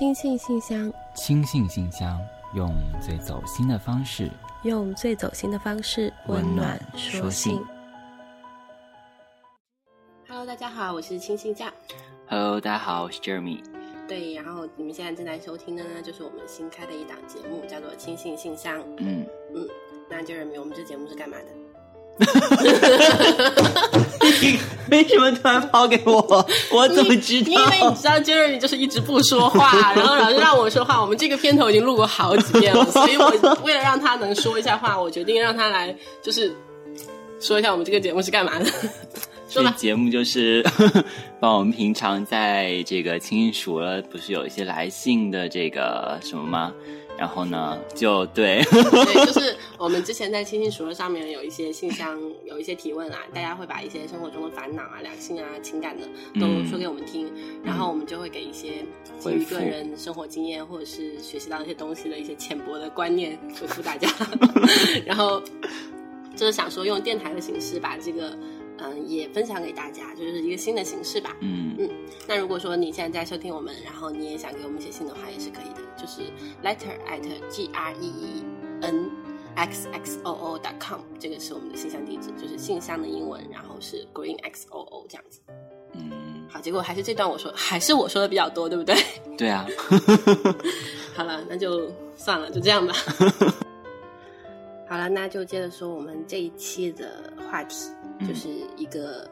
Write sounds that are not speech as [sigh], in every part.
亲信信箱，轻信信箱，用最走心的方式，用最走心的方式温暖说信。Hello，大家好，我是亲信酱。Hello，大家好，我是 Jeremy。对，然后你们现在正在收听的呢，就是我们新开的一档节目，叫做《亲信信箱》。嗯，嗯，那 Jeremy，我们这节目是干嘛的？[laughs] 为什么突然抛给我？我怎么知道？因为你知道 Jeremy 就是一直不说话，然后老是让我说话。我们这个片头已经录过好几遍了，所以我为了让他能说一下话，我决定让他来，就是说一下我们这个节目是干嘛的。[laughs] 说吧，这节目就是 [laughs] 帮我们平常在这个清信熟了，不是有一些来信的这个什么吗？然后呢，就对，对，就是我们之前在亲信熟了上面有一些信箱，有一些提问啊，大家会把一些生活中的烦恼啊、两性啊、情感的都说给我们听，然后我们就会给一些基于个人生活经验或者是学习到一些东西的一些浅薄的观念回复大家，[laughs] 然后就是想说用电台的形式把这个。嗯，也分享给大家，就是一个新的形式吧。嗯嗯，那如果说你现在在收听我们，然后你也想给我们写信的话，也是可以的，就是 letter at g r e e n x x o o dot com，这个是我们的信箱地址，就是信箱的英文，然后是 green x o o 这样子。嗯，好，结果还是这段我说，还是我说的比较多，对不对？对啊。[laughs] 好了，那就算了，就这样吧。[laughs] 好了，那就接着说我们这一期的话题，就是一个，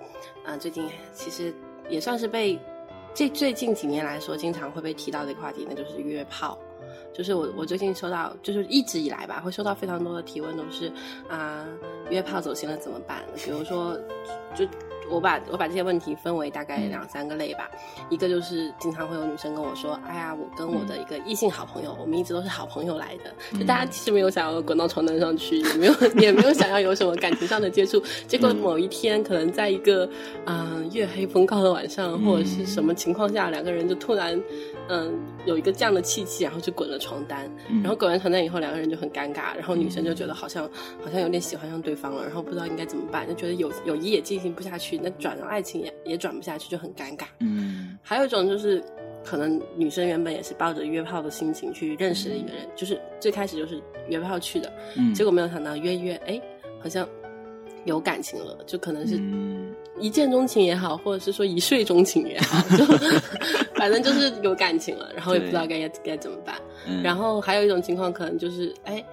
啊、呃，最近其实也算是被这最近几年来说经常会被提到的一个话题，那就是约炮。就是我我最近收到，就是一直以来吧，会收到非常多的提问，都是啊、呃，约炮走心了怎么办？比如说，就。我把我把这些问题分为大概两三个类吧，一个就是经常会有女生跟我说，哎呀，我跟我的一个异性好朋友，我们一直都是好朋友来的，就大家其实没有想要滚到床单上去，也没有也没有想要有什么感情上的接触，结果某一天可能在一个嗯、呃、月黑风高的晚上，或者是什么情况下，两个人就突然嗯有一个这样的契机，然后就滚了床单，然后滚完床单以后，两个人就很尴尬，然后女生就觉得好像好像有点喜欢上对方了，然后不知道应该怎么办，就觉得友友谊也进行不下去。那转到爱情也也转不下去，就很尴尬。嗯，还有一种就是，可能女生原本也是抱着约炮的心情去认识的一个人，就是最开始就是约炮去的，嗯，结果没有想到约约，哎，好像有感情了，就可能是嗯一见钟情也好，或者是说一睡钟情也好，就 [laughs] 反正就是有感情了，然后也不知道该该怎么办。嗯然后还有一种情况，可能就是，哎，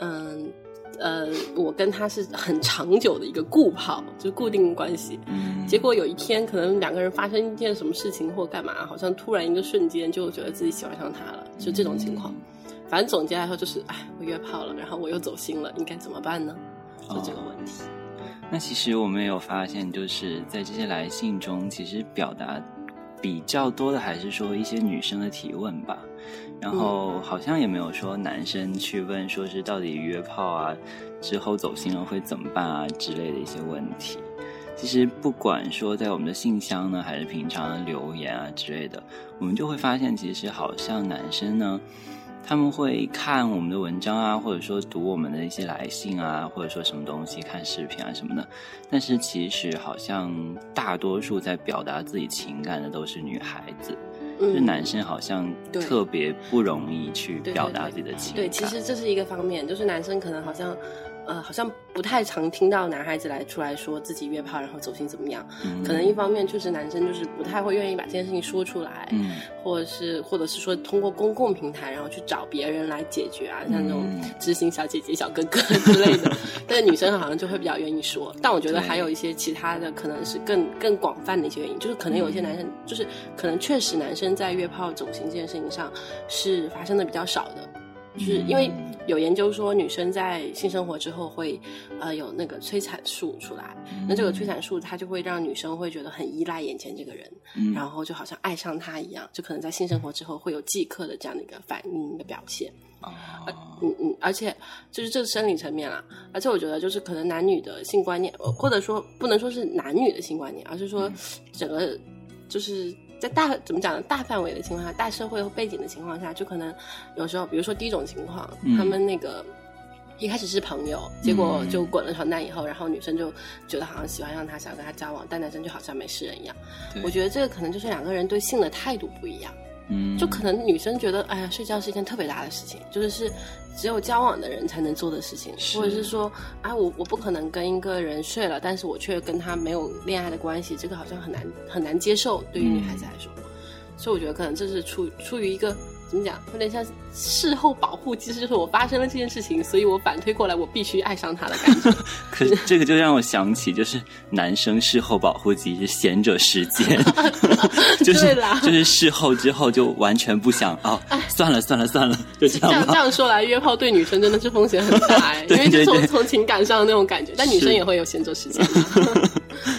嗯。呃，我跟他是很长久的一个固炮，就是固定关系。嗯，结果有一天，可能两个人发生一件什么事情或干嘛，好像突然一个瞬间就觉得自己喜欢上他了，就这种情况。反正总结来说就是，哎，我约炮了，然后我又走心了，应该怎么办呢？就这个问题。哦、那其实我们也有发现，就是在这些来信中，其实表达比较多的还是说一些女生的提问吧。然后好像也没有说男生去问，说是到底约炮啊之后走心了会怎么办啊之类的一些问题。其实不管说在我们的信箱呢，还是平常的留言啊之类的，我们就会发现，其实好像男生呢，他们会看我们的文章啊，或者说读我们的一些来信啊，或者说什么东西看视频啊什么的。但是其实好像大多数在表达自己情感的都是女孩子。就是男生好像特别不容易去表达自己的情感。对，其实这是一个方面，就是男生可能好像，呃，好像不太常听到男孩子来出来说自己约炮然后走心怎么样。嗯、可能一方面就是男生就是不太会愿意把这件事情说出来，嗯，或者是或者是说通过公共平台然后去找别人来解决啊，像那种嗯知心小姐姐、小哥哥之类的。[laughs] 但是女生好像就会比较愿意说。但我觉得还有一些其他的，可能是更更广泛的一些原因，就是可能有一些男生，就是可能确实男生在约炮走心这件事情上是发生的比较少的，就是因为有研究说女生在性生活之后会呃有那个催产素出来，那这个催产素它就会让女生会觉得很依赖眼前这个人，嗯。然后就好像爱上他一样，就可能在性生活之后会有即刻的这样的一个反应的表现。啊，嗯嗯，而且就是这是生理层面啦，而且我觉得就是可能男女的性观念，或者说不能说是男女的性观念，而是说整个就是在大怎么讲呢？大范围的情况下，大社会背景的情况下，就可能有时候，比如说第一种情况，嗯他们那个。一开始是朋友，结果就滚了床单以后，然后女生就觉得好像喜欢上他，想跟他交往，但男生就好像没事人一样。我觉得这个可能就是两个人对性的态度不一样。嗯，就可能女生觉得，哎呀，睡觉是一件特别大的事情，就是是只有交往的人才能做的事情，或者是说，哎，我我不可能跟一个人睡了，但是我却跟他没有恋爱的关系，这个好像很难很难接受，对于女孩子来说。所以我觉得可能这是出出于一个怎么讲，有点像事后保护其实，就是我发生了这件事情，所以我反推过来，我必须爱上他的感觉。[laughs] 可是这个就让我想起，就是男生事后保护机是贤者时间，[laughs] 就是对啦就是事后之后就完全不想哦，算了算了算了，就这这样这样说来，约炮对女生真的是风险很大哎，[laughs] 因对为就是从从情感上的那种感觉，但女生也会有闲者时间，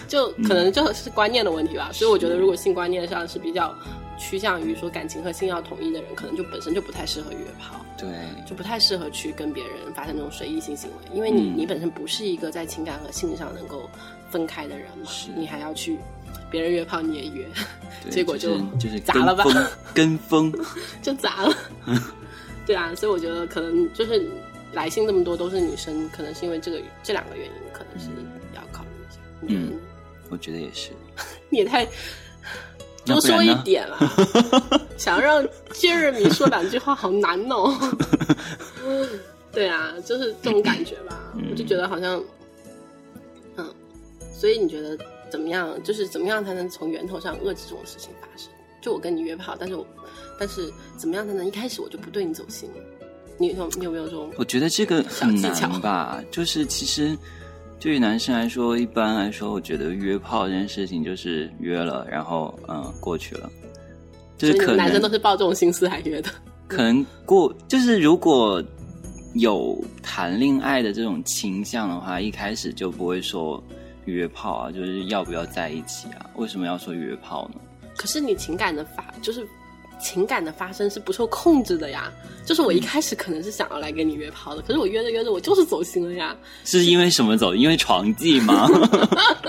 就可能就是观念的问题吧。所以我觉得，如果性观念上是比较趋向于说感情和性要统一的人，可能就本身就不太适合约炮。对，就不太适合去跟别人发生那种随意性行为，因为你、嗯你本身不是一个在情感和性上能够分开的人嘛，你还要去别人约炮你也约，[laughs] 结果就就是砸了吧跟风 [laughs] 就砸了。[laughs] 对啊，所以我觉得可能就是来信这么多都是女生，可能是因为这个这两个原因，可能是要考虑一下。嗯我觉得也是。你也太多说一点了，[laughs] 想让 Jeremy 说两句话好难哦。[laughs] 对啊，就是这种感觉吧，嗯我就觉得好像，嗯，所以你觉得怎么样？就是怎么样才能从源头上遏制这种事情发生？就我跟你约炮，但是我，但是怎么样才能一开始我就不对你走心？你有你有没有这种？我觉得这个很小技巧难吧，就是其实对于男生来说，一般来说，我觉得约炮这件事情就是约了，然后嗯过去了，就是可能男生都是抱这种心思来约的。可能过就是如果有谈恋爱的这种倾向的话，一开始就不会说约炮啊，就是要不要在一起啊？为什么要说约炮呢？可是你情感的法，就是情感的发生是不受控制的呀。就是我一开始可能是想要来跟你约炮的，可是我约着约着我就是走心了呀。是因为什么走？因为床技吗？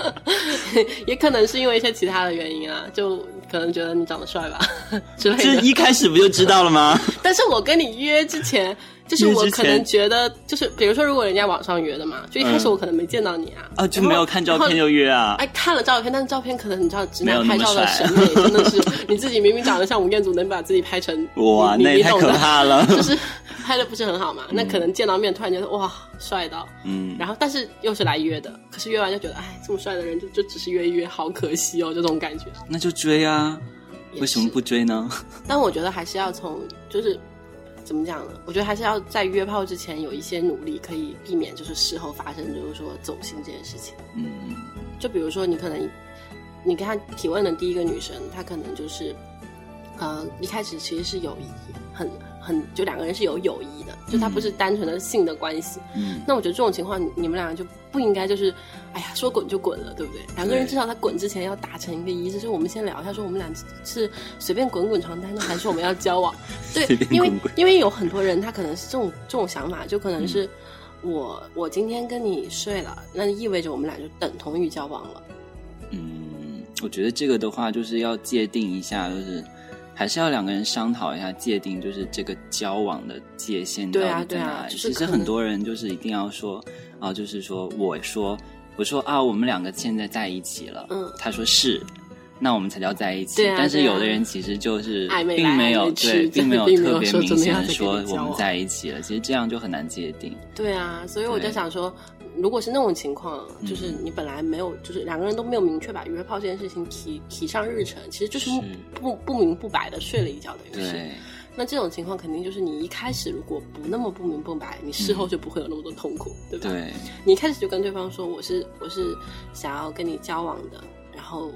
[laughs] 也可能是因为一些其他的原因啊，就可能觉得你长得帅吧 [laughs] 之类的。这一开始不就知道了吗？[laughs] 但是我跟你约之前，就是我可能觉得，就是比如说，如果人家网上约的嘛，就一开始嗯我可能没见到你啊，啊，就没有看照片就约啊？哎，看了照片，但是照片可能你知道，直男拍照的审美真的是，[laughs] 你自己明明长得像吴彦祖，能把自己拍成哇，你那也太可怕了。[laughs] 就是拍的不是很好嘛。那可能见到面突然觉得哇帅到，嗯，然后但是又是来约的，可是约完就觉得哎这么帅的人就就只是约一约，好可惜哦，这种感觉。那就追啊，为什么不追呢？[laughs] 但我觉得还是要从就是怎么讲呢？我觉得还是要在约炮之前有一些努力，可以避免就是事后发生就是说走心这件事情。嗯，就比如说你可能你跟他提问的第一个女生，她可能就是呃一开始其实是友谊，很很就两个人是有友谊的，就他不是单纯的性的关系。嗯，那我觉得这种情况，你你们两个就不应该就是，哎呀，说滚就滚了，对不对？两个人至少在滚之前要达成一个一致，就是我们先聊一下，说我们俩是随便滚滚床单呢，还是我们要交往？对 [laughs] 因为因为有很多人他可能是这种这种想法，就可能是我、我今天跟你睡了，那意味着我们俩就等同于交往了。嗯，我觉得这个的话，就是要界定一下，就是还是要两个人商讨一下界定，就是这个交往的界限到底在哪里。对啊就是其实很多人就是一定要说啊，就是说我说我说啊，我们两个现在在一起了，嗯他说是。那我们才叫在一起，但是有的人其实就是并没有对，并没有特别明显的说我们在一起了，其实这样就很难界定。对啊，所以我就想说，如果是那种情况，就是嗯你本来没有，就是两个人都没有明确把约炮这件事情提提上日程，其实就是是。不不明不白的睡了一觉，等于是。对，那这种情况肯定就是你一开始如果不那么不明不白，你事后就不会有那么多痛苦，对吧？对，你一开始就跟对方说我是我是想要跟你交往的，然后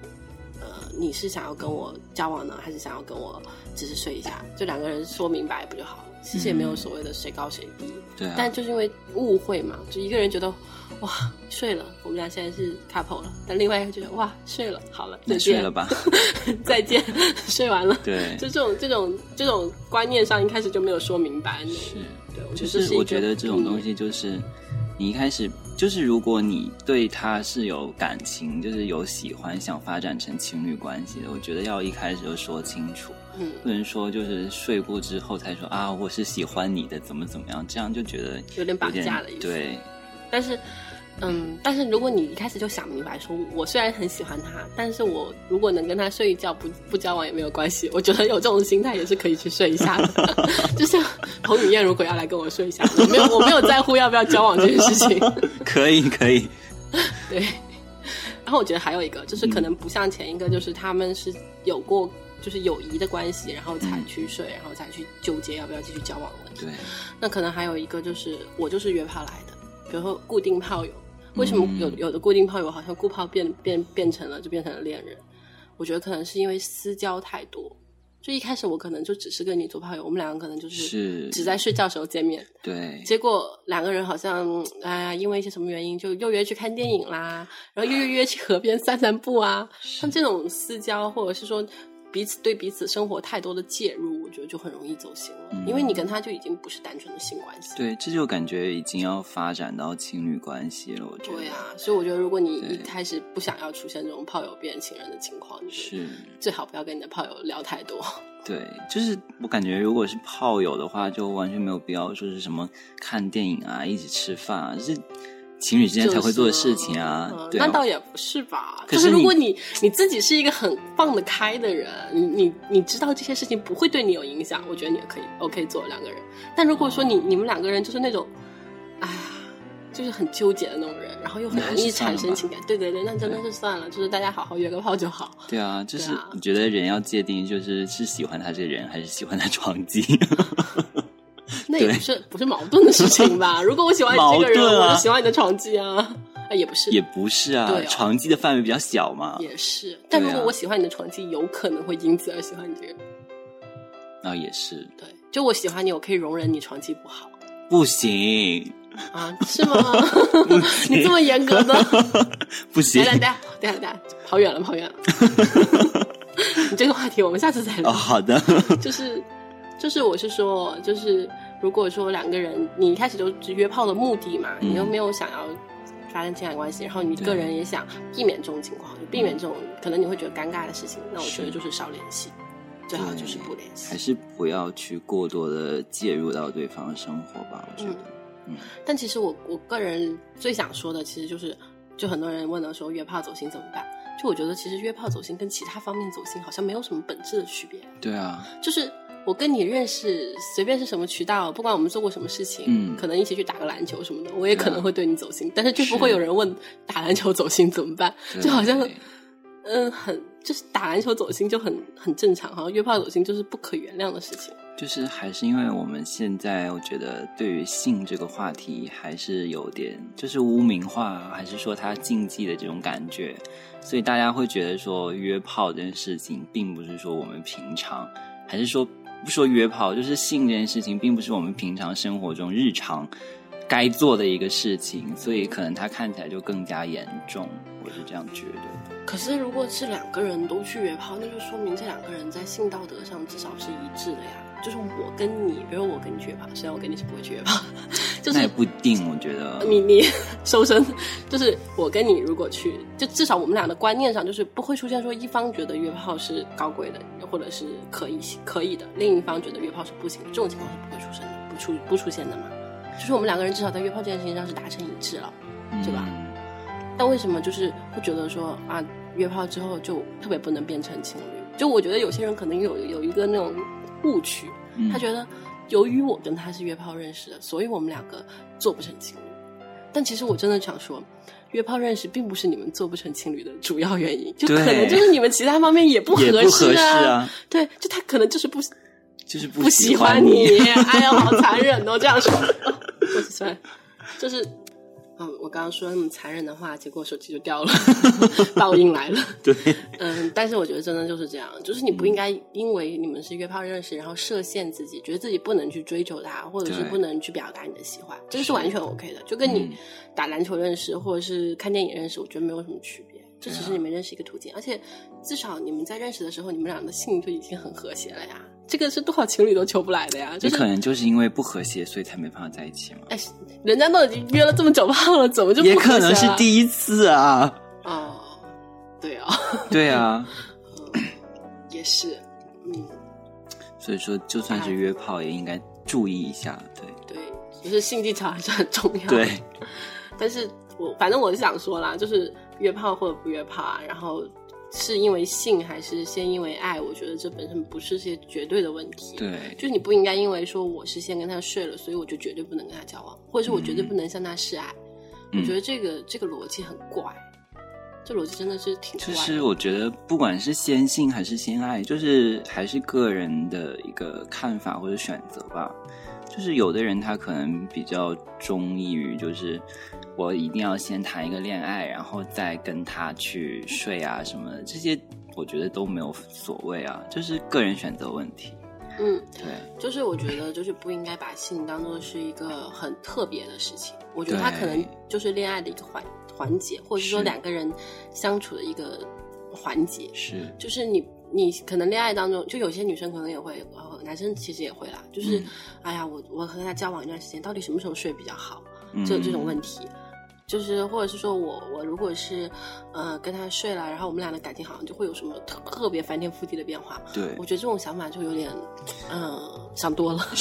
呃你是想要跟我交往呢，还是想要跟我只是睡一下？就两个人说明白不就好了？其实也没有所谓的谁高谁低，对啊，但就是因为误会嘛，就一个人觉得哇睡了，我们俩现在是 couple 了，但另外一个觉得哇睡了，好了，再见睡了，吧，[laughs] 再见，睡完了。对，就这种这种这种观念上，一开始就没有说明白。是。对，我就是我觉得这种东嗯西就是，你一开始就是如果你对他是有感情，就是有喜欢，想发展成情侣关系的，我觉得要一开始就说清楚，嗯，不能说就是睡过之后才说啊我是喜欢你的，怎么怎么样，这样就觉得有点绑架的意思。对，但是嗯，但是如果你一开始就想明白，说我虽然很喜欢他，但是我如果能跟他睡一觉，不不交往也没有关系。我觉得有这种心态也是可以去睡一下的。[laughs] 就像彭于晏如果要来跟我睡一下，我没有我没有在乎要不要交往这件事情。可 [laughs] 以可以，[laughs] 对。然后我觉得还有一个，就是可能不像前一个，就是他们是有过就是友谊的关系，然后才去睡，然后才去纠结要不要继续交往的。对。那可能还有一个就是我就是约炮来的，比如说固定炮友。为什么有有的固定炮友好像固炮变变变成了就变成了恋人？我觉得可能是因为私交太多。就一开始我可能就只是跟你做炮友，我们两个可能就是只在睡觉时候见面。对。结果两个人好像哎呀，因为一些什么原因，就又约去看电影啦，然后又约约去河边散散步啊。像这种私交，或者是说。彼此对彼此生活太多的介入，我觉得就很容易走心了，因为你跟他就已经不是单纯的性关系。对，这就感觉已经要发展到情侣关系了。我觉得。对啊，所以我觉得如果你一开始不想要出现这种炮友变情人的情况，是最好不要跟你的炮友聊太多。[laughs] 对，就是我感觉如果是炮友的话，就完全没有必要说是什么看电影啊、一起吃饭啊，这。情侣之间才会做的事情啊，那倒也不是吧。可是如果你你自己是一个很放得开的人，你你你知道这些事情不会对你有影响，我觉得你也可以 OK 做两个人。但如果说你你们两个人就是那种，哎呀，就是很纠结的那种人，然后又很容易产生情感，对对对，那真的是算了，就是大家好好约个炮就好。对啊，就是你觉得人要界定，就是是喜欢他这个人，还是喜欢他床技？[laughs] 那也不是不是矛盾的事情吧？[laughs] 如果我喜欢你这个人，我就喜欢你的床技啊，啊也不是，也不是啊，对床技的范围比较小嘛。也是，但如果我喜欢你的床技，有可能会因此而喜欢你这个人。那也是，对，就我喜欢你，我可以容忍你床技不好。不行啊？是吗？[laughs] 你这么严格的？[laughs] 不行。等下等下等下，跑远了跑远了。你这个话题我们下次再聊。哦，好的。就是。就是，我是说，就是如果说两个人，你一开始就是约炮的目的嘛，你又没有想要发生情感关系，然后你个人也想避免这种情况，就避免这种可能你会觉得尴尬的事情，那我觉得就是少联系，最好就是不联系，还是不要去过多的介入到对方的生活吧。我觉得，嗯，但其实我我个人最想说的，其实就是，就很多人问到说约炮走心怎么办？就我觉得，其实约炮走心跟其他方面走心好像没有什么本质的区别。对啊，就是。我跟你认识，随便是什么渠道，不管我们做过什么事情，嗯，可能一起去打个篮球什么的，我也可能会对你走心，但是就不会有人问打篮球走心怎么办，就好像，嗯，很就是打篮球走心就很很正常，好像约炮走心就是不可原谅的事情。就是还是因为我们现在，我觉得对于性这个话题还是有点就是污名化，还是说它禁忌的这种感觉，所以大家会觉得说约炮这件事情，并不是说我们平常，还是说。不说约炮，就是性这件事情，并不是我们平常生活中日常该做的一个事情，所以可能它看起来就更加严重。我是这样觉得。可是，如果是两个人都去约炮，那就说明这两个人在性道德上至少是一致的呀。就是我跟你，比如我跟你约炮，虽然我跟你是不会去约炮，就是那也不一定。我觉得你你 [laughs] 收身，就是我跟你如果去，就至少我们俩的观念上，就是不会出现说一方觉得约炮是高贵的，或者是可以可以的，另一方觉得约炮是不行的，这种情况是不会出生的，不出不出现的嘛。就是我们两个人至少在约炮这件事情上是达成一致了，对吧？但为什么就是会觉得说啊，约炮之后就特别不能变成情侣？就我觉得有些人可能有有一个那种。误区，他觉得由于我跟他是约炮认识的，所以我们两个做不成情侣。但其实我真的想说，约炮认识并不是你们做不成情侣的主要原因，就可能就是你们其他方面也不合适啊。对，就他可能就是不，就是不喜欢你。[laughs] 哎呀，好残忍哦！这样说，[laughs] 我算了，就是。嗯，我刚刚说那么残忍的话，结果手机就掉了，[laughs] 报应来了。对，[laughs] 嗯，但是我觉得真的就是这样，就是你不应该因为你们是约炮认识，然后设限自己，觉得自己不能去追求他，或者是不能去表达你的喜欢，这个是完全 OK 的。就跟你打篮球认识，或者是看电影认识，我觉得没有什么区别。这只是你们认识一个途径，而且至少你们在认识的时候，你们俩的性就已经很和谐了呀。这个是多少情侣都求不来的呀！就可能就是因为不和谐，所以才没办法在一起嘛。哎，人家都已经约了这么久炮了，怎么就也可能是第一次啊？哦，对啊，[laughs] 对啊，也是，嗯。所以说，就算是约炮，也应该注意一下。对对，就是性技巧还是很重要。对。但是我反正我是想说啦，就是约炮或者不约炮啊，然后是因为性还是先因为爱，我觉得这本身不是些绝对的问题。对，就是你不应该因为说我是先跟他睡了，所以我就绝对不能跟他交往，或者是我绝对不能向他示爱。嗯我觉得这个这个逻辑很怪，这逻辑真的是挺怪就的。是我觉得不管是先性还是先爱，就是还是个人的一个看法或者选择吧。就是有的人他可能比较中意于，就是我一定要先谈一个恋爱，然后再跟他去睡啊什么的，这些我觉得都没有所谓啊，就是个人选择问题。嗯，对，就是我觉得就是不应该把性当做是一个很特别的事情。我觉得它可能就是恋爱的一个环环节，或者是说两个人相处的一个环节。是，就是你你可能恋爱当中，就有些女生可能也会，呃，男生其实也会啦。就是，嗯哎呀，我我和他交往一段时间，到底什么时候睡比较好？这这种问题。就是，或者是说我我如果是，呃，跟他睡了，然后我们俩的感情好像就会有什么特特别翻天覆地的变化。对我，觉得这种想法就有点，嗯、想多了。[laughs]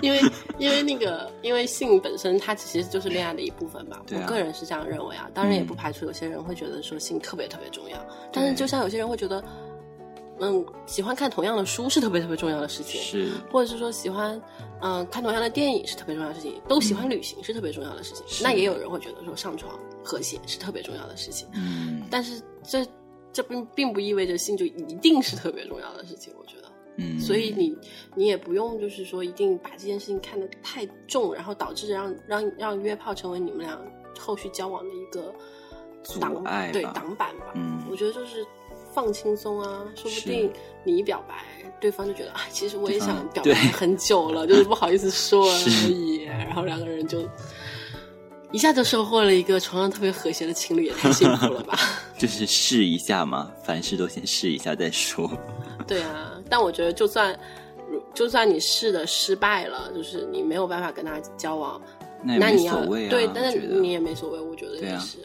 因为因为那个因为性本身它其实就是恋爱的一部分吧，啊我个人是这样认为啊。当然也嗯不排除有些人会觉得说性特别特别重要，但是就像有些人会觉得，嗯，喜欢看同样的书是特别特别重要的事情，是，或者是说喜欢嗯、看同样的电影是特别重要的事情，都喜欢旅行是特别重要的事情。是。那也有人会觉得说上床和谐是特别重要的事情，嗯。但是这这并并不意味着性就一定是特别重要的事情，我觉得。嗯，所以你你也不用就是说一定把这件事情看得太重，然后导致让让让约炮成为你们俩后续交往的一个阻挡对碍对挡板吧。嗯。我觉得就是放轻松啊，说不定你一表白，对方就觉得啊，其实我也想表白很久了，就是不好意思说而是已。然后两个人就一下就收获了一个床上特别和谐的情侣，也太幸福了吧。[laughs] 就是试一下嘛，凡事都先试一下再说。对啊，但我觉得就算就算你试的失败了，就是你没有办法跟他交往，那你要对，但是你也没所谓，我觉得对啊也是，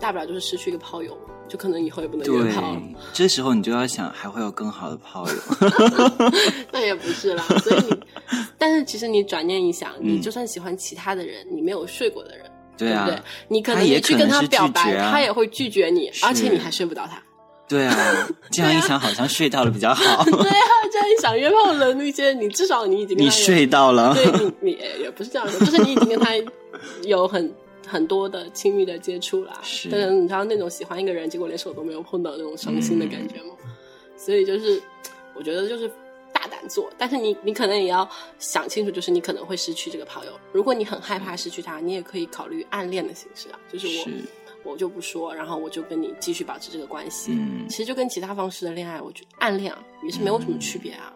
大不了就是失去一个炮友，就可能以后也不能约炮了，，这时候你就要想，还会有更好的炮友。[laughs] 那也不是啦。所以你，但是其实你转念一想，你嗯就算喜欢其他的人，你没有睡过的人，对啊，对不对？你可能也去跟他表白，他也会拒绝你，而且你还睡不到他。对啊，[laughs] 这样一想好像睡到了比较好。[laughs] 对啊，这样一想，约炮的那些，你至少你已经你睡到了，对你，你也也不是这样说，就是你已经跟他有很很多的亲密的接触啦。是但是你知道那种喜欢一个人，结果连手都没有碰到那种伤心的感觉吗？所以就是，我觉得就是大胆做，但是你你可能也要想清楚，就是你可能会失去这个朋友。如果你很害怕失去他，你也可以考虑暗恋的形式啊，就是我是我就不说，然后我就跟你继续保持这个关系。嗯其实就跟其他方式的恋爱，我觉得暗恋啊也是没有什么区别啊，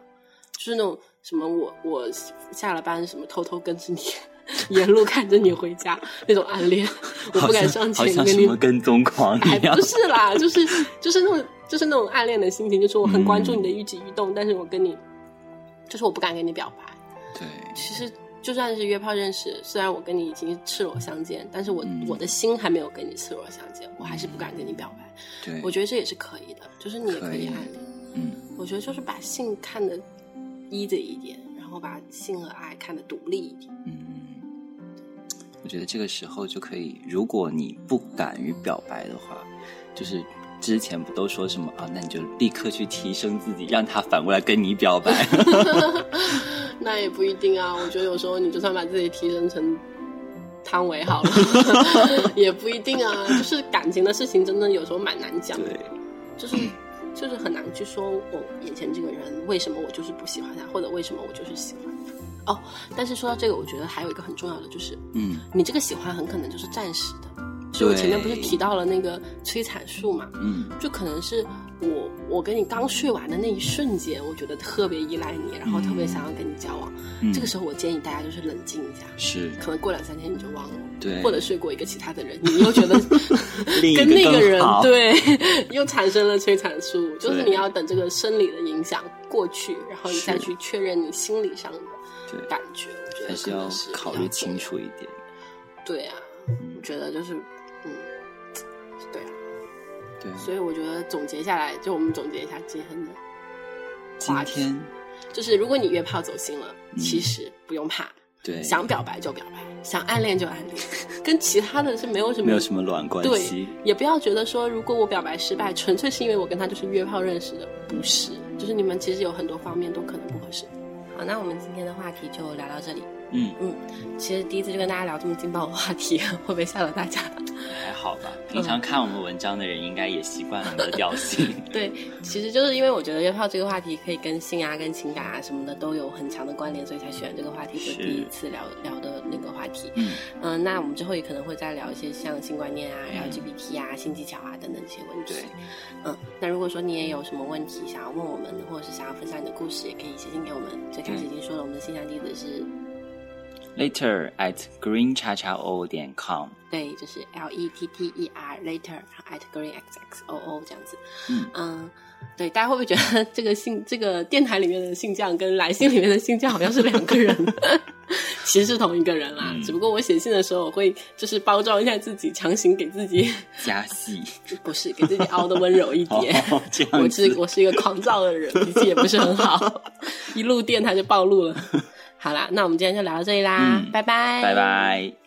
就是那种什么我我下了班什么偷偷跟着你，[laughs] 沿路看着你回家那种暗恋，我不敢上前跟你么跟踪狂哎一，样不。是啦，就是就是那种就是那种暗恋的心情，就是我很关注你的一举一动，但是我跟你，就是我不敢跟你表白。对，其实就算是约炮认识，虽然我跟你已经赤裸相见，但是我、嗯我的心还没有跟你赤裸相见，我还是不敢跟你表白。对，我觉得这也是可以的，就是你也可可以以暗恋。嗯，我觉得就是把性看得 easy 一点，然后把性和爱看得独立一点。嗯，我觉得这个时候就可以，如果你不敢于表白的话，就是之前不都说什么啊？那你就立刻去提升自己，让他反过来跟你表白。[laughs] 那也不一定啊，我觉得有时候你就算把自己提升成汤唯好了，[laughs] 也不一定啊。就是感情的事情，真的有时候蛮难讲的对，就是就是很难去说我眼前这个人为什么我就是不喜欢他，或者为什么我就是喜欢他。哦，但是说到这个，我觉得还有一个很重要的就是，嗯你这个喜欢很可能就是暂时的。就我前面不是提到了那个催产素嘛，嗯，就可能是我我跟你刚睡完的那一瞬间，我觉得特别依赖你，然后特别想要跟你交往。嗯这个时候我建议大家就是冷静一下，是可能过两三天你就忘了，对，或者睡过一个其他的人，你又觉得 [laughs] 跟那个人对 [laughs] 又产生了催产素，就是你要等这个生理的影响过去，然后你再去确认你心理上的对，感觉。我觉得还是要考虑清。楚一点。对啊，我觉得就是嗯，对啊。对，所以我觉得总结下来，就我们总结一下今天的今话题天就是如果你约炮走心了，嗯其实不用怕，对想表白就表白，想暗恋就暗恋，跟其他的是没有什么没有什么卵关对系。，也不要觉得说，如果我表白失败，纯粹是因为我跟他就是约炮认识的，不是，就是你们其实有很多方面都可能不合适。好，那我们今天的话题就聊到这里。嗯嗯，其实第一次就跟大家聊这么劲爆的话题，会不会吓到大家？还好吧。平常看我们文章的人应该也习惯我们的调性。[laughs] 对，其实就是因为我觉得约炮这个话题可以跟性啊、跟情感啊什么的都有很强的关联，所以才选这个话题做是第一次聊聊的那个话题。嗯嗯、那我们之后也可能会再聊一些像性观念啊、LGBT 啊、性技巧啊等等这些问题。嗯，那如果说你也有什么问题想要问我们，或者是想要分享你的故事，也可以写信给我们。最开始已经说了，我们的信箱地址是，Later at green 叉叉 o 点 com。对，就是 L E T T E R later at green x x o o 这样子。嗯对，大家会不会觉得这个信这个电台里面的信将跟来信里面的信将好像是两个人？[laughs] 其实是同一个人啦，嗯只不过我写信的时候，我会就是包装一下自己，强行给自己加戏。[laughs] 不是给自己凹的温柔一点。[laughs] 哦，我是。我是一个狂躁的人，脾气也不是很好，一录电台就暴露了。好啦，那我们今天就聊到这里啦，嗯拜拜，拜拜。